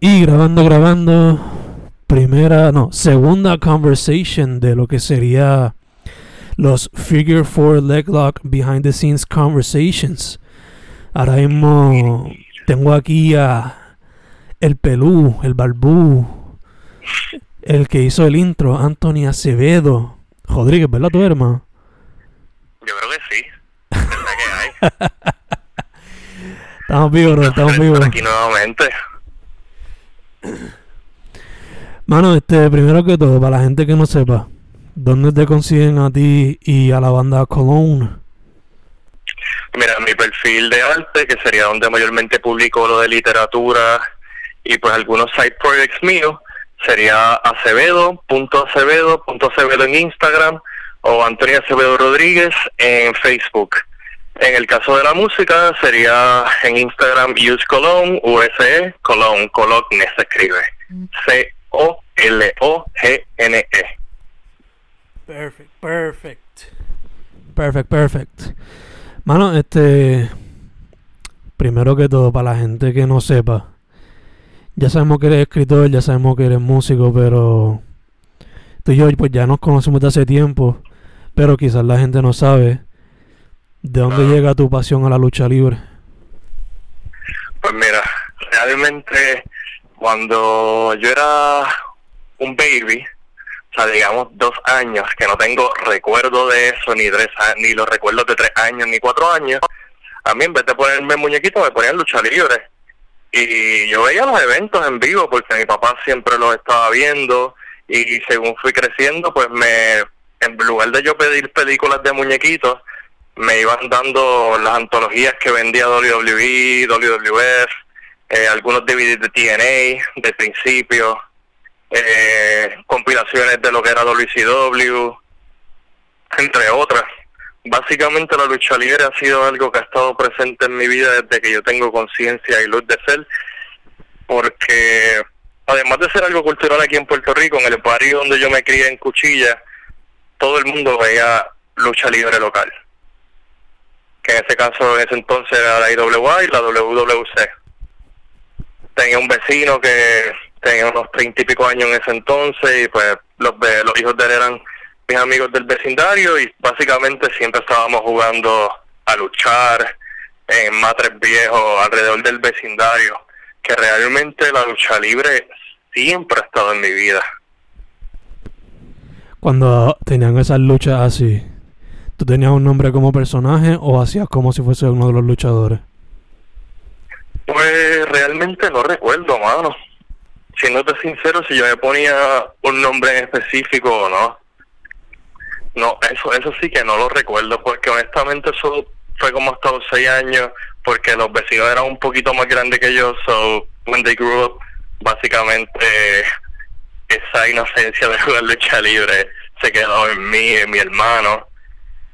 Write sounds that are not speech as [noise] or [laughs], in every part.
Y grabando, grabando. Primera, no, segunda conversation de lo que sería los Figure 4 Leg Lock Behind the Scenes Conversations. Ahora mismo tengo aquí a el Pelú, el Balbú, el que hizo el intro, Anthony Acevedo. Rodríguez, ¿verdad tu hermano? Yo creo que sí. [laughs] Que hay. estamos vivos, bro, estamos vivos. Aquí nuevamente. [clears throat] Mano, este, primero que todo, para la gente que no sepa, ¿dónde te consiguen a ti y a la banda Cologne? Mira, mi perfil de arte, que sería donde mayormente publico lo de literatura y pues algunos side projects míos, sería acevedo.acevedo.acevedo en Instagram o Antonio Acevedo Rodríguez en Facebook. En el caso de la música sería en Instagram Use Cologne, USE, Cologne, Cologne se escribe. C-O-L-O-G-N-E. Perfect, perfect. Perfect, perfect. Mano, este. Primero que todo, para la gente que no sepa, ya sabemos que eres escritor, ya sabemos que eres músico, pero tú y yo pues ya nos conocemos de hace tiempo, pero quizás la gente no sabe de dónde llega tu pasión a la lucha libre. Pues mira, realmente cuando yo era un baby, o sea, digamos dos años, que no tengo recuerdo de eso, ni tres ni los recuerdos de tres años, ni cuatro años, a mí en vez de ponerme muñequito me ponían lucha libre. Y yo veía los eventos en vivo porque mi papá siempre los estaba viendo y según fui creciendo, pues me, en lugar de yo pedir películas de muñequitos, me iban dando las antologías que vendía WWE, WWF, eh, algunos DVDs de TNA, de principio, eh, compilaciones de lo que era WCW, entre otras. Básicamente la lucha libre ha sido algo que ha estado presente en mi vida desde que yo tengo conciencia y luz de ser, porque además de ser algo cultural aquí en Puerto Rico, en el barrio donde yo me crié en Cuchilla, todo el mundo veía lucha libre local, que en ese caso en ese entonces era la IWA y la WWC. Tenía un vecino que tenía unos treinta y pico años en ese entonces y pues los, los hijos de él eran mis amigos del vecindario y básicamente siempre estábamos jugando a luchar en matres viejos alrededor del vecindario, que realmente la lucha libre siempre ha estado en mi vida. Cuando tenían esas luchas así, ¿tú tenías un nombre como personaje o hacías como si fuese uno de los luchadores? Pues realmente no recuerdo, mano. Siéndote sincero, si yo me ponía un nombre en específico o no. No, eso eso sí que no lo recuerdo, porque honestamente eso fue como hasta los seis años, porque los vecinos eran un poquito más grandes que yo, so when they grew up, básicamente esa inocencia de [laughs] jugar lucha libre se quedó en mí, en mi hermano,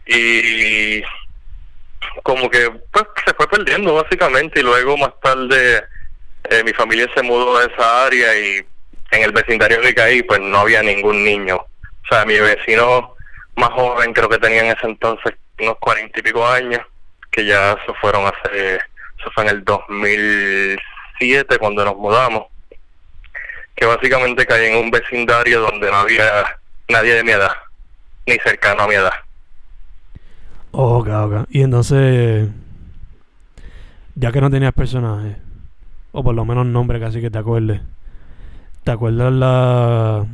y como que pues se fue perdiendo básicamente y luego más tarde eh, mi familia se mudó de esa área y en el vecindario que caí pues no había ningún niño. O sea mi vecino más joven creo que tenía en ese entonces unos cuarenta y pico años que ya se fueron hace eso fue en el 2007 cuando nos mudamos que básicamente caí en un vecindario donde no había nadie de mi edad ni cercano a mi edad Ok, ok. Y entonces, ya que no tenías personaje, o por lo menos nombre casi que te acuerdes, ¿te acuerdas la,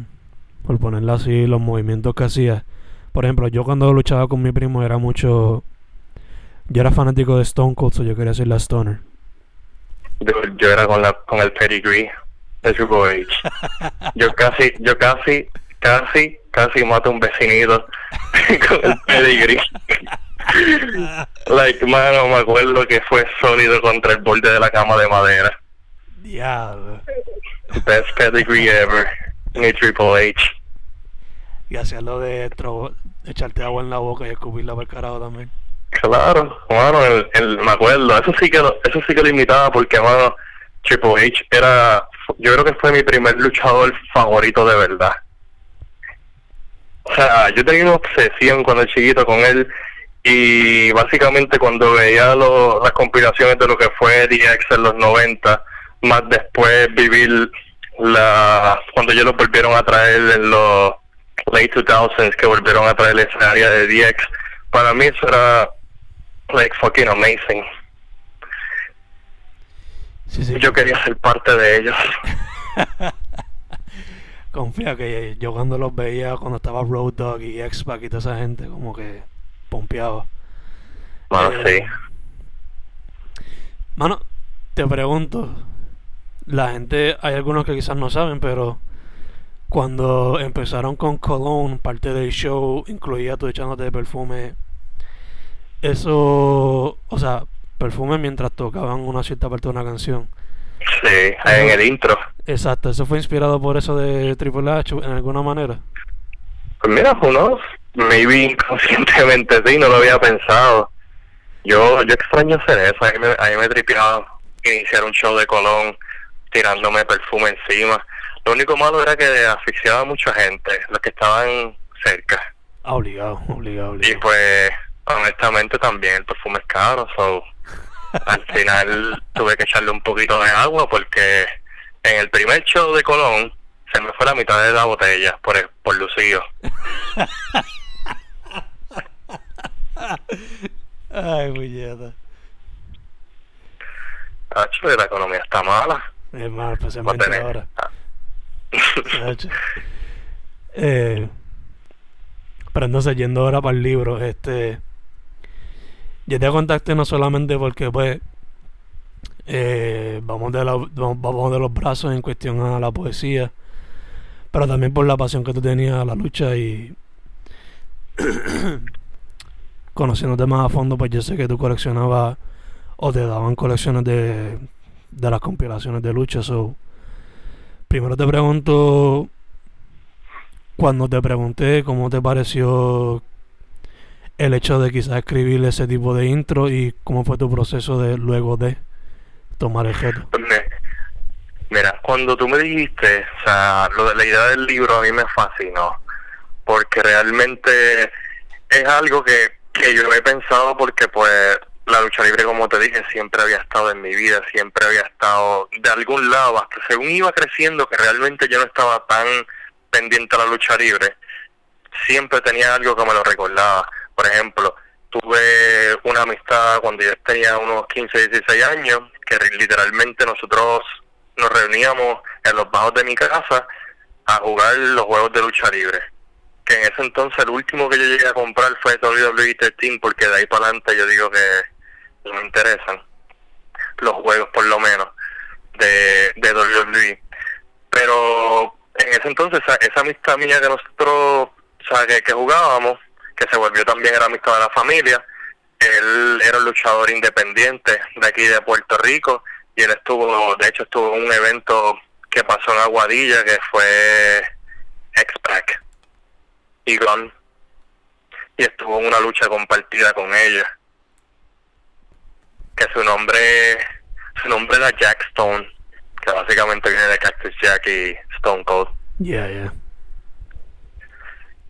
por ponerlo así, los movimientos que hacías? Por ejemplo, yo cuando luchaba con mi primo era mucho, yo era fanático de Stone Cold, so yo quería ser la Stoner. yo, yo era con la con el pedigree de Triple H. Yo casi, yo casi, casi, casi mato a un vecinito [laughs] con el pedigree. [laughs] like, mano, me acuerdo que fue sólido contra el borde de la cama de madera. Diablo. Best pedigree ever. Ni Triple H. Y hacías lo de echarte agua en la boca y escupirla por el carajo también. Claro, mano, el, el- me acuerdo, eso sí que lo, eso sí que lo imitaba porque, mano, Triple H era, yo creo que fue mi primer luchador favorito de verdad. O sea, yo tenía una obsesión cuando chiquito con él y básicamente cuando veía lo- las compilaciones de lo que fue DX en los 90, más después vivir la cuando ellos lo volvieron a traer en los late 2000s que volvieron a traer esa área de DX para mí eso era like fucking amazing Sí, sí. yo quería ser parte de ellos [laughs] Confía que yo cuando los veía, cuando estaba Road Dogg y X-Pac y toda esa gente, como que pompeaba. Mano, Eh, sí. Mano, te pregunto, la gente, hay algunos que quizás no saben, pero cuando empezaron con Cologne, parte del show incluía tú echándote perfume. Eso, o sea, perfume mientras tocaban una cierta parte de una canción. Sí, en el intro. Exacto, eso fue inspirado por eso de Triple H en alguna manera. Pues mira, uno, maybe inconscientemente sí, no lo había pensado. Yo yo extraño hacer eso, a mí me, a mí me tripeaba iniciar un show de Colón tirándome perfume encima. Lo único malo era que asfixiaba a mucha gente, los que estaban cerca. Obligado, obligado, Y pues, honestamente también el perfume es caro, so al final tuve que echarle un poquito de agua porque en el primer show de Colón se me fue la mitad de la botella por, por lucido. [laughs] [laughs] Ay. Tacho, la economía está mala. A especialmente tener- ahora. Chacho. Eh, pero entonces, yendo ahora para el libro, este. Yo te contacté no solamente porque, pues. eh, vamos, de la- vamos vamos de los brazos en cuestión a la poesía, pero también por la pasión que tú tenías a la lucha y. conociéndote más a fondo, pues yo sé que tú coleccionabas o te daban colecciones de, de las compilaciones de lucha. So, primero te pregunto, cuando te pregunté cómo te pareció el hecho de quizás escribir ese tipo de intro y cómo fue tu proceso de luego de tomar el reto. Pues Mira, cuando tú me dijiste, o sea, lo de la idea del libro a mí me fascinó, porque realmente es algo que, que yo he pensado porque pues la lucha libre, como te dije, siempre había estado en mi vida, siempre había estado de algún lado, hasta según iba creciendo, que realmente yo no estaba tan pendiente a la lucha libre, siempre tenía algo que me lo recordaba. Por ejemplo, tuve una amistad cuando yo tenía unos 15, 16 años, que literalmente nosotros nos reuníamos en los bajos de mi casa a jugar los juegos de lucha libre. Que en ese entonces el último que yo llegué a comprar fue WWE 13, porque de ahí para adelante yo digo que no me interesan los juegos, por lo menos, de, de WWE. Pero en ese entonces, esa, amistad mía que nosotros, o sea, que, que jugábamos, que se volvió también la amistad de la familia, él era un luchador independiente de aquí de Puerto Rico y él estuvo, de hecho estuvo en un evento que pasó en Aguadilla que fue X-Pac y Gun y estuvo en una lucha compartida con ella que su nombre su nombre era Jack Stone que básicamente viene de Cactus Jack y Stone Cold Yeah, yeah.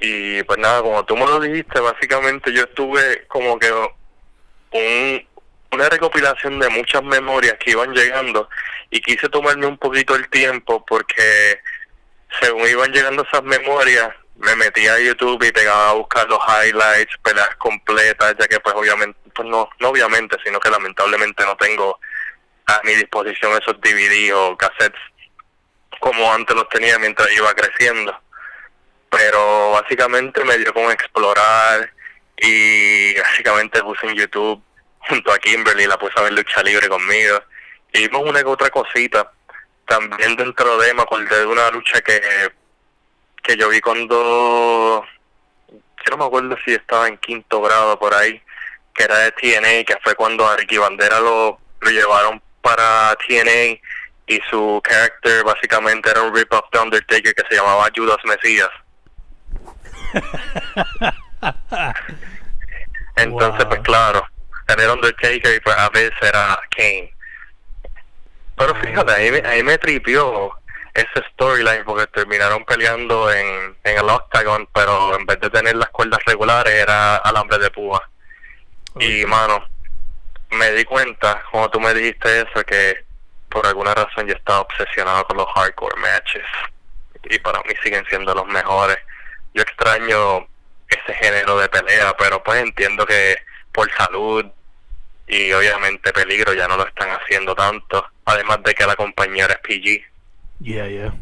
y pues nada, como tú me lo dijiste, básicamente yo estuve como que un, una recopilación de muchas memorias que iban llegando y quise tomarme un poquito el tiempo porque según iban llegando esas memorias, me metía a YouTube y pegaba a buscar los highlights, peleas completas, ya que pues obviamente, pues no, no obviamente, sino que lamentablemente no tengo a mi disposición esos DVD o cassettes como antes los tenía mientras iba creciendo. Pero básicamente me dio con explorar y básicamente puse en YouTube junto a Kimberly, la puse a ver lucha libre conmigo. Y vimos una que otra cosita también dentro de me acordé de una lucha que que yo vi cuando yo no me acuerdo si estaba en quinto grado por ahí que era de TNA que fue cuando a Ricky Bandera lo, lo llevaron para TNA y su character básicamente era un rip-off de Undertaker que se llamaba Judas Mesías [laughs] Entonces, Wow. pues claro, era Undertaker y pues a veces era Kane. Pero fíjate, ahí me, ahí me tripió ese storyline porque terminaron peleando en, en el Octagon, pero en vez de tener las cuerdas regulares era alambre de púa. Y mano, me di cuenta, como tú me dijiste eso, que por alguna razón yo estaba obsesionado con los hardcore matches y para mí siguen siendo los mejores. Yo extraño ese género de pelea, pero pues entiendo que por salud y obviamente peligro ya no lo están haciendo tanto, además de que la compañera es PG. Yeah, yeah.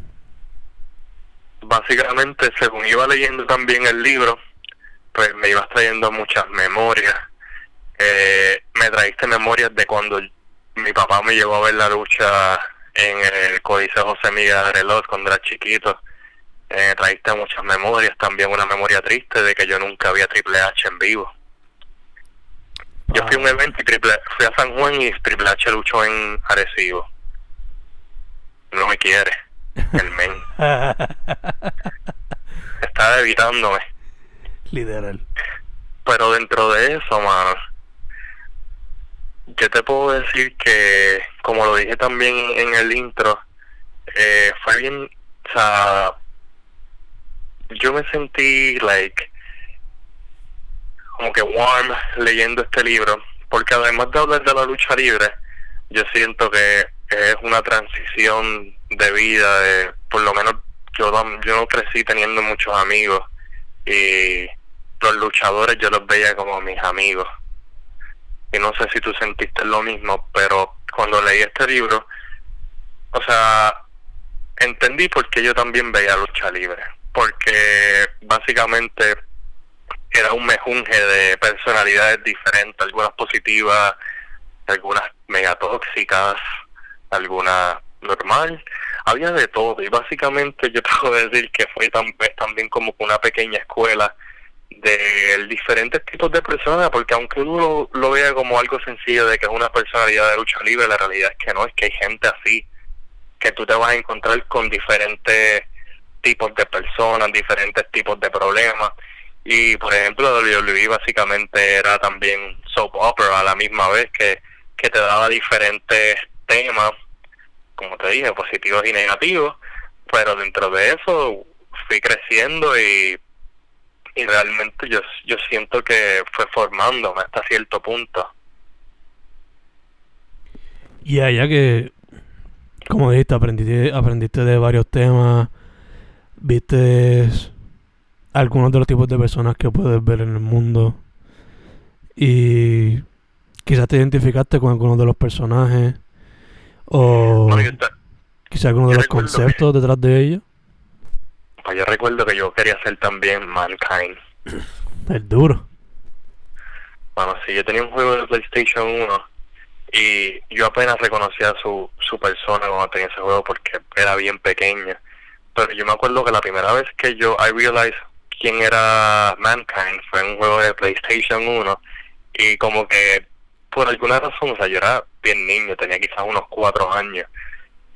Básicamente, según iba leyendo también el libro, pues me ibas trayendo muchas memorias. Eh, me traíste memorias de cuando mi papá me llevó a ver la lucha en el Códice José Miguel Reloj cuando era chiquito. Eh, traíste muchas memorias, también una memoria triste de que yo nunca vi a Triple H en vivo. Yo fui a un evento y Triple, fui a San Juan y Triple H luchó en Arecibo. No me quiere, el men. [laughs] Estaba evitándome. Literal. Pero dentro de eso, mano, yo te puedo decir que, como lo dije también en el intro, eh, fue bien, o sea, yo me sentí, like, como que warm leyendo este libro, porque además de hablar de la lucha libre, yo siento que es una transición de vida, de, por lo menos yo, yo crecí teniendo muchos amigos y los luchadores yo los veía como mis amigos. Y no sé si tú sentiste lo mismo, pero cuando leí este libro, o sea, entendí por qué yo también veía lucha libre, porque básicamente era un mejunje de personalidades diferentes, algunas positivas, algunas megatóxicas, algunas normal, había de todo y básicamente yo [laughs] puedo decir que fue también como una pequeña escuela de diferentes tipos de personas, porque aunque uno lo, vea como algo sencillo de que es una personalidad de lucha libre, la realidad es que no, es que hay gente así, que tú te vas a encontrar con diferentes tipos de personas, diferentes tipos de problemas. Y por ejemplo, WWE básicamente era también soap opera a la misma vez que, que te daba diferentes temas, como te dije, positivos y negativos, pero dentro de eso fui creciendo y y realmente yo, yo siento que fue formándome hasta cierto punto. Y allá que, como dijiste, aprendiste, aprendiste de varios temas, viste algunos de los tipos de personas que puedes ver en el mundo y quizás te identificaste con algunos de los personajes o quizás algunos de los conceptos detrás de ellos. Pues yo recuerdo que yo quería ser también Mankind. [clears throat] Es duro. Bueno, sí, yo tenía un juego de PlayStation 1 y yo apenas reconocía su, su persona cuando tenía ese juego porque era bien pequeña. Pero yo me acuerdo que la primera vez que yo I realized quién era Mankind fue en un juego de PlayStation 1 y como que por alguna razón, o sea, yo era bien niño, tenía quizás unos cuatro años.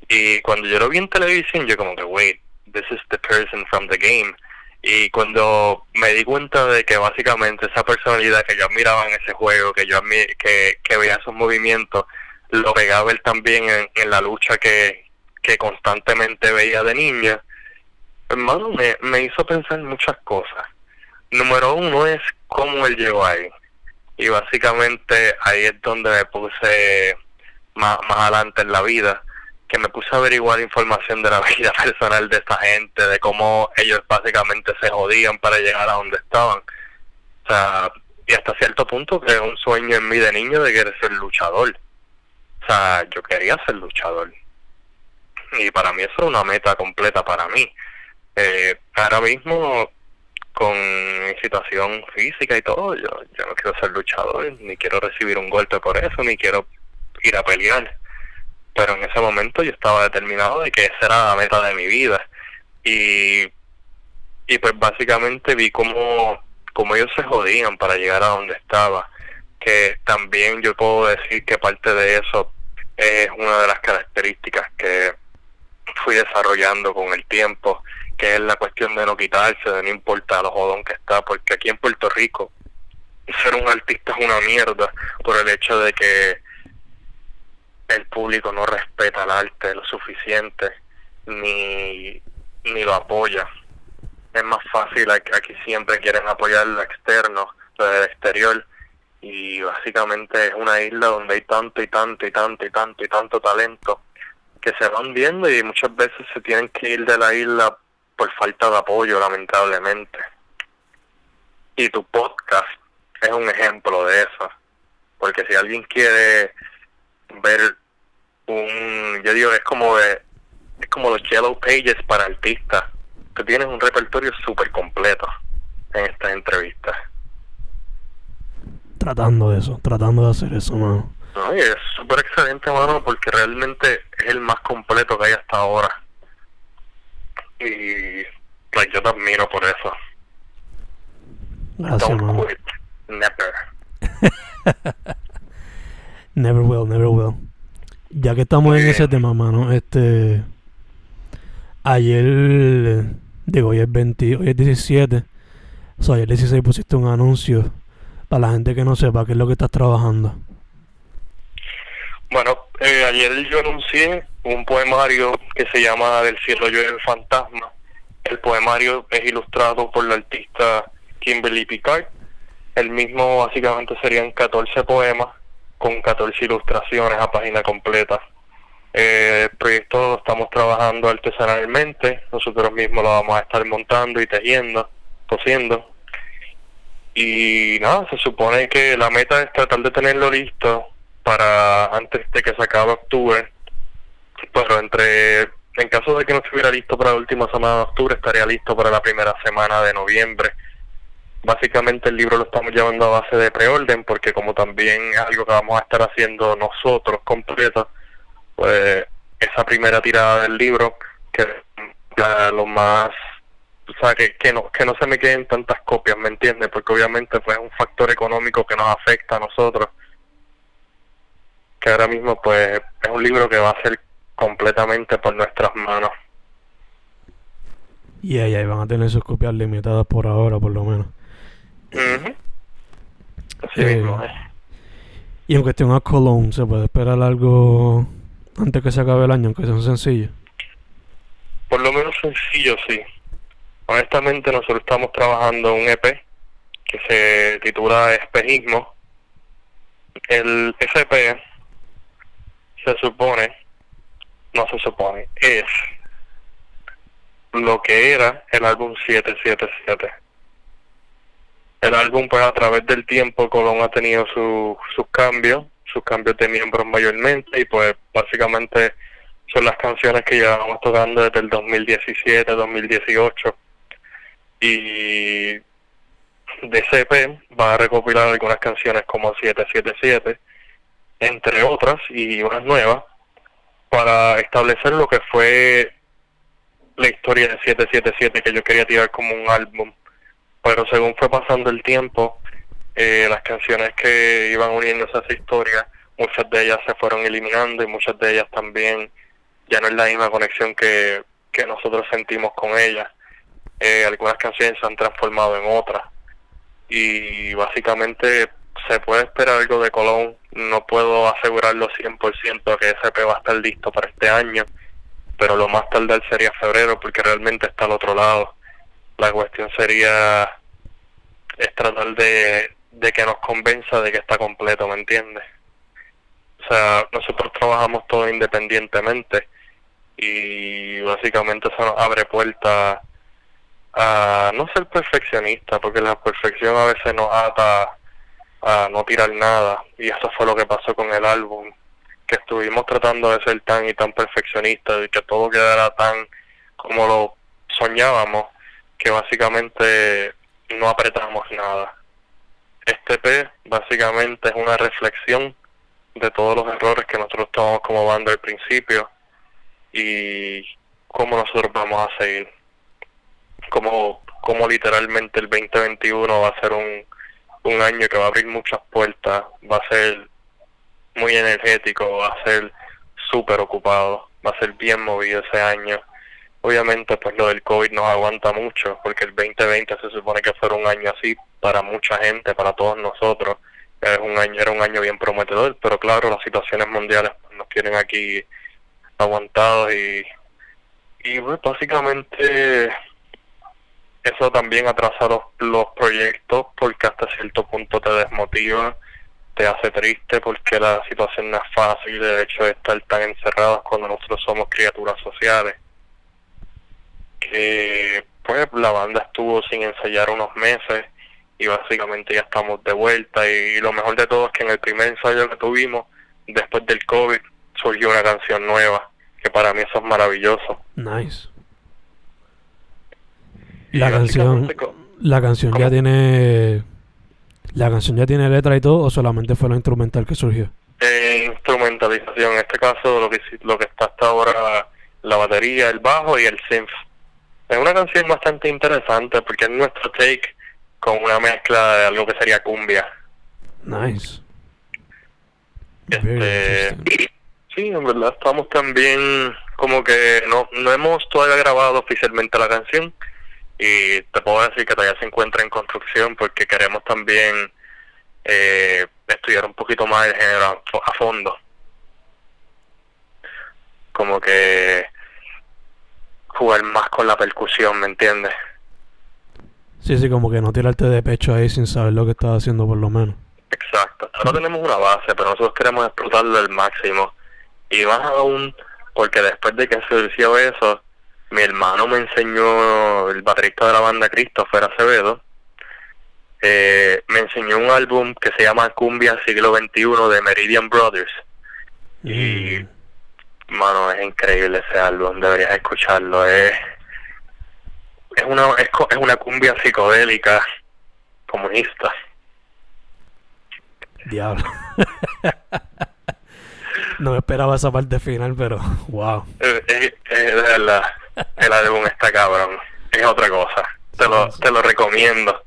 Y cuando yo lo vi en televisión, yo como que, wait, this is the person from the game. Y cuando me di cuenta de que básicamente esa personalidad que yo admiraba en ese juego, que yo que, que veía sus movimientos, lo pegaba él también en, la lucha que, que constantemente veía de niña, hermano, me, me hizo pensar en muchas cosas. Número uno es cómo él llegó ahí. Y básicamente ahí es donde me puse más, más adelante en la vida que me puse a averiguar información de la [laughs] vida personal de esta gente, de cómo ellos básicamente se jodían para llegar a donde estaban. O sea, y hasta cierto punto que un sueño en mí de niño de querer ser luchador. O sea, yo quería ser luchador. Y para mí eso es una meta completa para mí. Eh, ahora mismo, con mi situación física y todo, yo, yo no quiero ser luchador, ni quiero recibir un golpe por eso, ni quiero ir a pelear. Pero en ese momento yo estaba determinado de que esa era la meta de mi vida. Y y pues básicamente vi cómo, cómo ellos se jodían para llegar a donde estaba. Que también yo puedo decir que parte de eso es una de las características que fui desarrollando con el tiempo que es la cuestión de no quitarse, de no importar lo jodón que está, porque aquí en Puerto Rico ser un artista es una mierda por el hecho de que el público no respeta el arte lo suficiente ni, ni lo apoya. Es más fácil, aquí siempre quieren apoyar lo externo, lo del exterior, y básicamente es una isla donde hay tanto y tanto y tanto y tanto y tanto talento que se van viendo y muchas veces se tienen que ir de la isla por falta de apoyo, lamentablemente. Y tu podcast es un ejemplo de eso. Porque si alguien quiere ver un, yo digo, es como de, es como los Yellow Pages para artistas. Tú tienes un repertorio súper completo en estas entrevistas. Tratando de eso, tratando de hacer eso, mano. No, y es súper excelente, mano, porque realmente es el más completo que hay hasta ahora. Y like, yo te admiro por eso. Gracias, Don't quit. Never. [laughs] Never will, never will. Ya que estamos en ese tema, mano, este. Ayer. Digo, hoy es 20, hoy es 17. O sea, ayer 16 pusiste un anuncio para la gente que no sepa qué es lo que estás trabajando. Bueno, eh, ayer yo anuncié un poemario que se llama Del cielo llueve el fantasma. El poemario es ilustrado por la artista Kimberly Picard. El mismo básicamente serían 14 poemas con 14 ilustraciones a página completa. Eh, el proyecto lo estamos trabajando artesanalmente, nosotros mismos lo vamos a estar montando y tejiendo, cosiendo. Y nada, se supone que la meta es tratar de tenerlo listo para antes de que se acabe octubre. Pero entre, en caso de que no estuviera listo para la última semana de octubre, estaría listo para la primera semana de noviembre. Básicamente el libro lo estamos llevando a base de preorden porque como también es algo que vamos a estar haciendo nosotros completo, pues esa primera tirada del libro, que la- lo más, o sea, que, que, no, que no se me queden tantas copias, ¿me entiendes? Porque obviamente pues es un factor económico que nos afecta a nosotros, que ahora mismo pues es un libro que va a ser completamente por nuestras manos. Y ahí, ahí van a tener sus copias limitadas por ahora, por lo menos. Así Eh, mismo es. Y en cuestión a Cologne, ¿se puede esperar algo antes que se acabe el año, aunque sea un sencillo? Por lo menos sencillo, sí. Honestamente, nosotros estamos trabajando un EP que se titula Espejismo. El SP se supone, no se supone, es lo que era el álbum 777. El álbum, pues a través del tiempo, Colón ha tenido su- sus cambios, sus cambios de miembros mayormente, y pues básicamente son las canciones que llevamos tocando desde el 2017, 2018. Y de CP va a recopilar algunas canciones como 777, entre otras, y unas nuevas, para establecer lo que fue la historia de 777 que yo quería tirar como un álbum. Pero según fue pasando el tiempo, eh, las canciones que iban uniéndose a esa historia, muchas de ellas se fueron eliminando y muchas de ellas también ya no es la misma conexión que, que nosotros sentimos con ellas. Eh, algunas canciones se han transformado en otras. Y básicamente se puede esperar algo de Colón. No puedo asegurarlo 100% que SP va a estar listo para este año, pero lo más tardar sería febrero porque realmente está al otro lado. La cuestión sería es tratar de, que nos convenza de que está completo, ¿me entiendes? O sea, nosotros trabajamos todo independientemente y básicamente eso nos abre puertas a no ser perfeccionista, porque la perfección a veces nos ata a no tirar nada y eso fue lo que pasó con el álbum, que estuvimos tratando de ser tan y tan perfeccionistas y que todo quedara tan como lo soñábamos, que básicamente no apretamos nada. Este P básicamente es una reflexión de todos los errores que nosotros tomamos como banda al principio y cómo nosotros vamos a seguir. Como, como literalmente el 2021 va a ser un, un año que va a abrir muchas puertas, va a ser muy energético, va a ser súper ocupado, va a ser bien movido ese año. Obviamente pues lo del COVID nos aguanta mucho, porque el 2020 se supone que fuera un año así para mucha gente, para todos nosotros. Era un año, era un año bien prometedor, pero claro, las situaciones mundiales pues, nos tienen aquí aguantados y, y pues, básicamente eso también atrasa los, los proyectos porque hasta cierto punto te desmotiva, te hace triste porque la situación no es fácil, el hecho de estar tan encerrados cuando nosotros somos criaturas sociales. Que pues la banda estuvo sin ensayar unos meses y básicamente ya estamos de vuelta y lo mejor de todo es que en el primer ensayo que tuvimos después del COVID surgió una canción nueva que para mí eso es maravilloso. Nice. La canción la canción ya tiene la canción ya tiene letra y todo o solamente fue la instrumental que surgió. Eh, instrumentalización, en este caso lo que lo que está hasta ahora la batería, el bajo y el synth. Es una canción bastante interesante porque es nuestro take con una mezcla de algo que sería cumbia. Nice. Este, sí, en verdad estamos también como que no, no hemos todavía grabado oficialmente la canción y te puedo decir que todavía se encuentra en construcción porque queremos también eh, estudiar un poquito más el género a fondo. Como que jugar más con la percusión, ¿me entiendes? Sí, sí, como que no tirarte de pecho ahí sin saber lo que estás haciendo por lo menos. Exacto. Ahora tenemos una base, pero nosotros queremos explotarlo al máximo. Y más aún porque después de que surgió eso, mi hermano me enseñó, el baterista de la banda Christopher Acevedo, eh, me enseñó un álbum que se llama Cumbia Siglo XXI de Meridian Brothers. Y, mm. mano, es increíble ese álbum, deberías escucharlo. Es, es, una, es, es una cumbia psicodélica comunista. Diablo. [laughs] no me esperaba esa parte final, pero wow. Es, de verdad, el álbum está cabrón. Es otra cosa. Te lo, te lo recomiendo.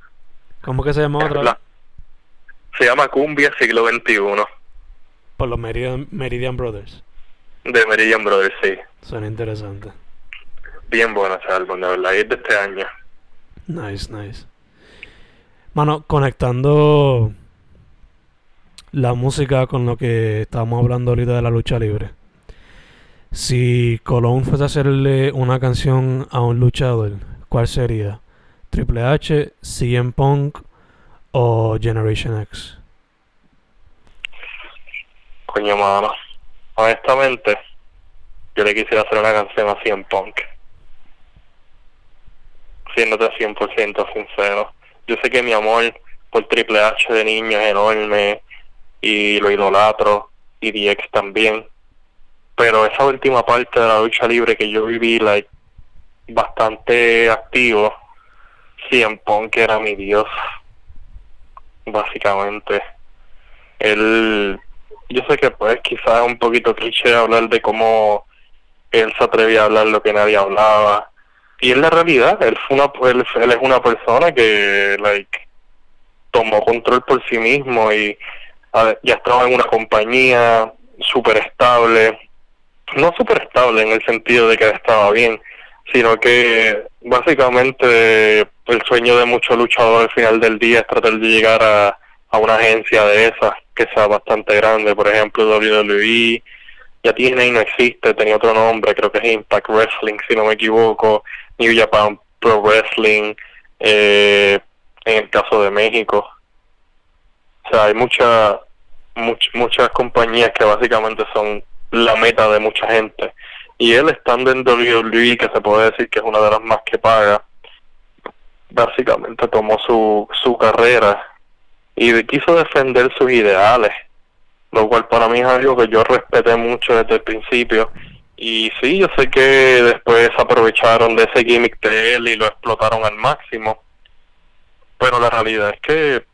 ¿Cómo que se llama otra? se llama Cumbia Siglo XXI. Por los Meridian, Meridian Brothers. De Meridian Brothers, sí. Suena interesante. Bien bueno ese álbum, de verdad. Y es de este año. Nice, nice. Mano, conectando la música con lo que estábamos hablando ahorita de la lucha libre. Si Colón fuese a hacerle una canción a un luchador, ¿cuál sería? ¿Triple H, CM Punk o Generation X? Coño, mano. Honestamente, yo le quisiera hacer una canción a CM Punk. Siéndote 100% sincero. Yo sé que mi amor por Triple H de niño es enorme y lo idolatro y DX también pero esa última parte de la lucha libre que yo viví like bastante activo CM Punk era mi dios básicamente. Él yo sé que pues quizás es un poquito cliché hablar de cómo él se atrevía a hablar lo que nadie hablaba y en la realidad él fue una él, él es una persona que like tomó control por sí mismo y ya estaba en una compañía súper estable, no súper estable en el sentido de que estaba bien, sino que básicamente el sueño de muchos luchadores al final del día es tratar de llegar a, a una agencia de esas que sea bastante grande, por ejemplo WWE, ya tiene y no existe, tenía otro nombre, creo que es Impact Wrestling, si no me equivoco, New Japan Pro Wrestling, eh, en el caso de México. O sea, hay mucha, muchas compañías que básicamente son la meta de mucha gente. Y él estando en WWE, que se puede decir que es una de las más que paga, básicamente tomó su, su carrera y quiso defender sus ideales, lo cual para mí es algo que yo respeté mucho desde el principio. Y sí, yo sé que después aprovecharon de ese gimmick de él y lo explotaron al máximo, pero la realidad es que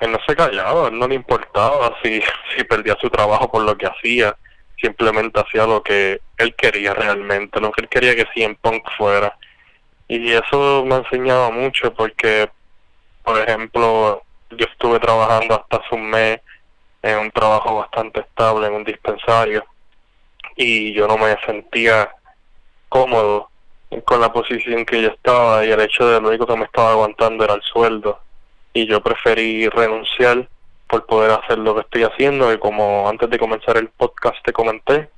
él no se callaba, no le importaba si, [laughs] si perdía su trabajo por lo que hacía, simplemente hacía lo que él quería realmente, lo que él quería que CM Punk fuera. Y eso me ha enseñado mucho porque, por ejemplo, yo estuve trabajando hasta hace un mes en un trabajo bastante estable en un dispensario y yo no me sentía cómodo con la posición que yo estaba y el hecho de lo único que me estaba aguantando era el sueldo y yo preferí renunciar por poder hacer lo que estoy haciendo y como antes de comenzar el podcast te comenté,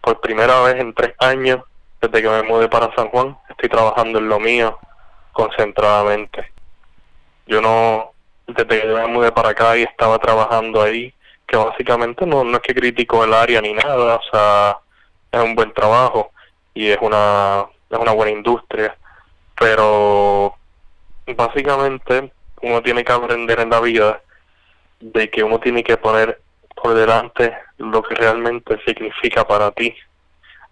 por primera vez en tres años desde que me mudé para San Juan, estoy trabajando en lo mío concentradamente. Yo no, desde que me mudé para acá y estaba trabajando ahí, que básicamente no, no es que critico el área ni nada, o sea, es un buen trabajo y es una, es una buena industria, pero básicamente uno tiene que aprender en la vida de que uno tiene que poner por delante lo que realmente significa para ti.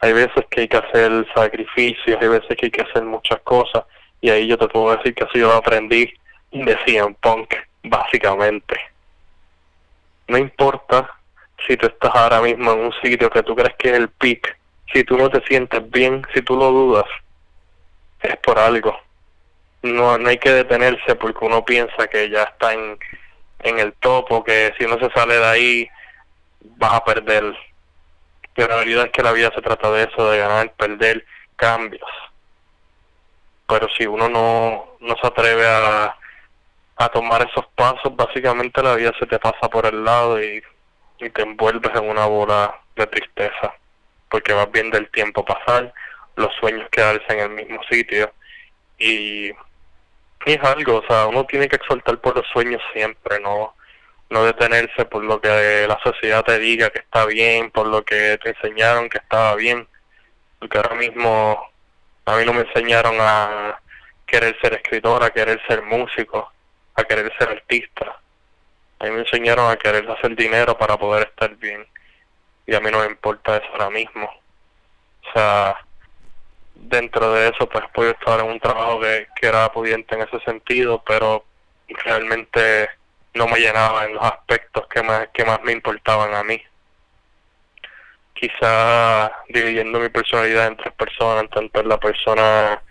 Hay veces que hay que hacer sacrificios, hay veces que hay que hacer muchas cosas, y ahí yo te puedo decir que así yo lo aprendí de CM Punk, básicamente. No importa si tú estás ahora mismo en un sitio que tú crees que es el peak, si tú no te sientes bien, si tú lo dudas, es por algo. No, no hay que detenerse porque uno piensa que ya está en, en el topo, que si uno se sale de ahí vas a perder. Pero la realidad es que la vida se trata de eso, de ganar, perder, cambios. Pero si uno no, no se atreve a, a tomar esos pasos, básicamente la vida se te pasa por el lado y, y te envuelves en una bola de tristeza. Porque vas viendo el tiempo pasar, los sueños quedarse en el mismo sitio y es algo, o sea, uno tiene que exaltar por los sueños siempre, no no detenerse por lo que la sociedad te diga que está bien, por lo que te enseñaron que estaba bien, porque ahora mismo a mí no me enseñaron a querer ser escritor, a querer ser músico, a querer ser artista. A mí me enseñaron a querer hacer dinero para poder estar bien. Y a mí no me importa eso ahora mismo. O sea, dentro de eso pues puedo estar en un trabajo que, que era pudiente en ese sentido, pero realmente no me llenaba en los aspectos que más, que más me importaban a mí. Quizá dividiendo mi personalidad en tres personas, tanto la persona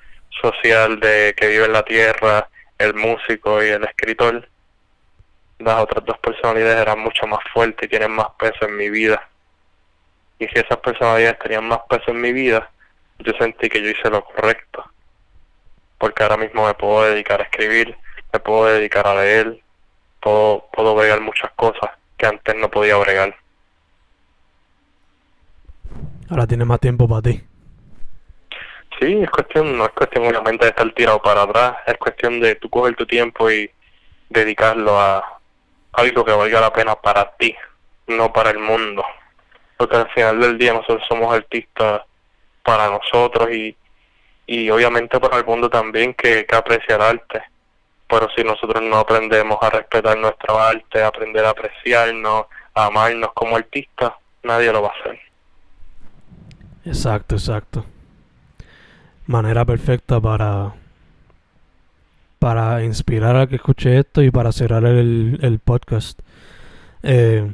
social de que vive en la tierra, el músico y el escritor, las otras dos personalidades eran mucho más fuertes y tienen más peso en mi vida. Y si esas personalidades tenían más peso en mi vida, yo sentí que yo hice lo correcto. Porque ahora mismo me puedo dedicar a escribir, me puedo dedicar a leer, puedo, puedo bregar muchas cosas que antes no podía bregar. Ahora tienes más tiempo para ti. Sí, es cuestión, no es cuestión obviamente de estar tirado para atrás, es cuestión de tú coger tu tiempo y dedicarlo a algo que valga la pena para ti, no para el mundo. Porque al final del día nosotros somos artistas para nosotros y, y obviamente para el mundo también que, que aprecia el arte. Pero si nosotros no aprendemos a respetar nuestro arte, aprender a apreciarnos, a amarnos como artistas, nadie lo va a hacer. Exacto, exacto. Manera perfecta para para inspirar a que escuche esto y para cerrar el, el podcast. Eh,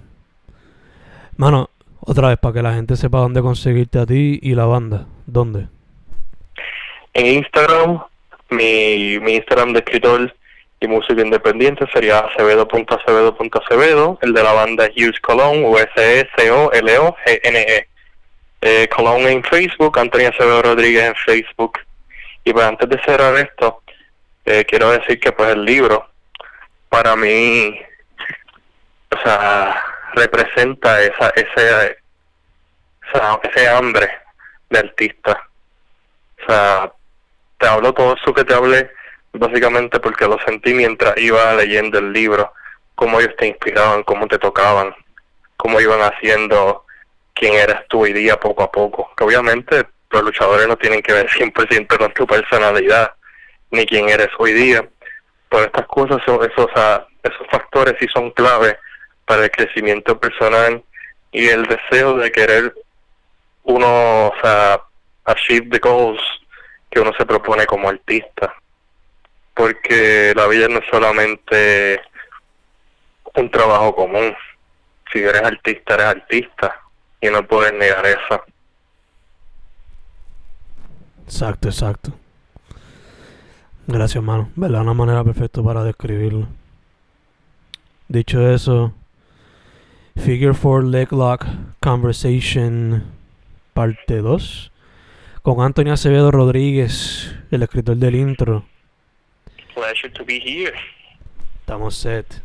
mano, otra vez para que la gente sepa dónde conseguirte a ti y la banda. ¿Dónde? En Instagram, mi, mi Instagram de escritor y música independiente sería acevedo.acevedo.acevedo. El de la banda es Hughes Colón, u s e c o l o g n e eh, Colón en Facebook, Antonio Acevedo Rodríguez en Facebook. Y pues antes de cerrar esto, eh, quiero decir que pues el libro, para mí, o sea, representa esa, ese, ese hambre de artista. O sea, te hablo todo eso que te hablé básicamente porque lo sentí mientras iba leyendo el libro, cómo ellos te inspiraban, cómo te tocaban, cómo iban haciendo quién eras tú hoy día poco a poco. Que obviamente los luchadores no tienen que ver [laughs] 100% con tu personalidad, ni quién eres hoy día. Pero estas cosas, son, esos, esos factores sí son clave para el crecimiento personal y el deseo de querer uno, o sea, achieve the goals que uno se propone como artista. Porque la vida no es solamente un trabajo común. Si eres artista, eres artista y no puedes negar eso. Exacto, exacto. Gracias, hermano. ¿Verdad? Una manera perfecta para describirlo. Dicho eso, Figure 4 Leg Lock Conversation parte 2 con Antonio Acevedo Rodríguez, el escritor del intro. Pleasure to be here. Estamos set.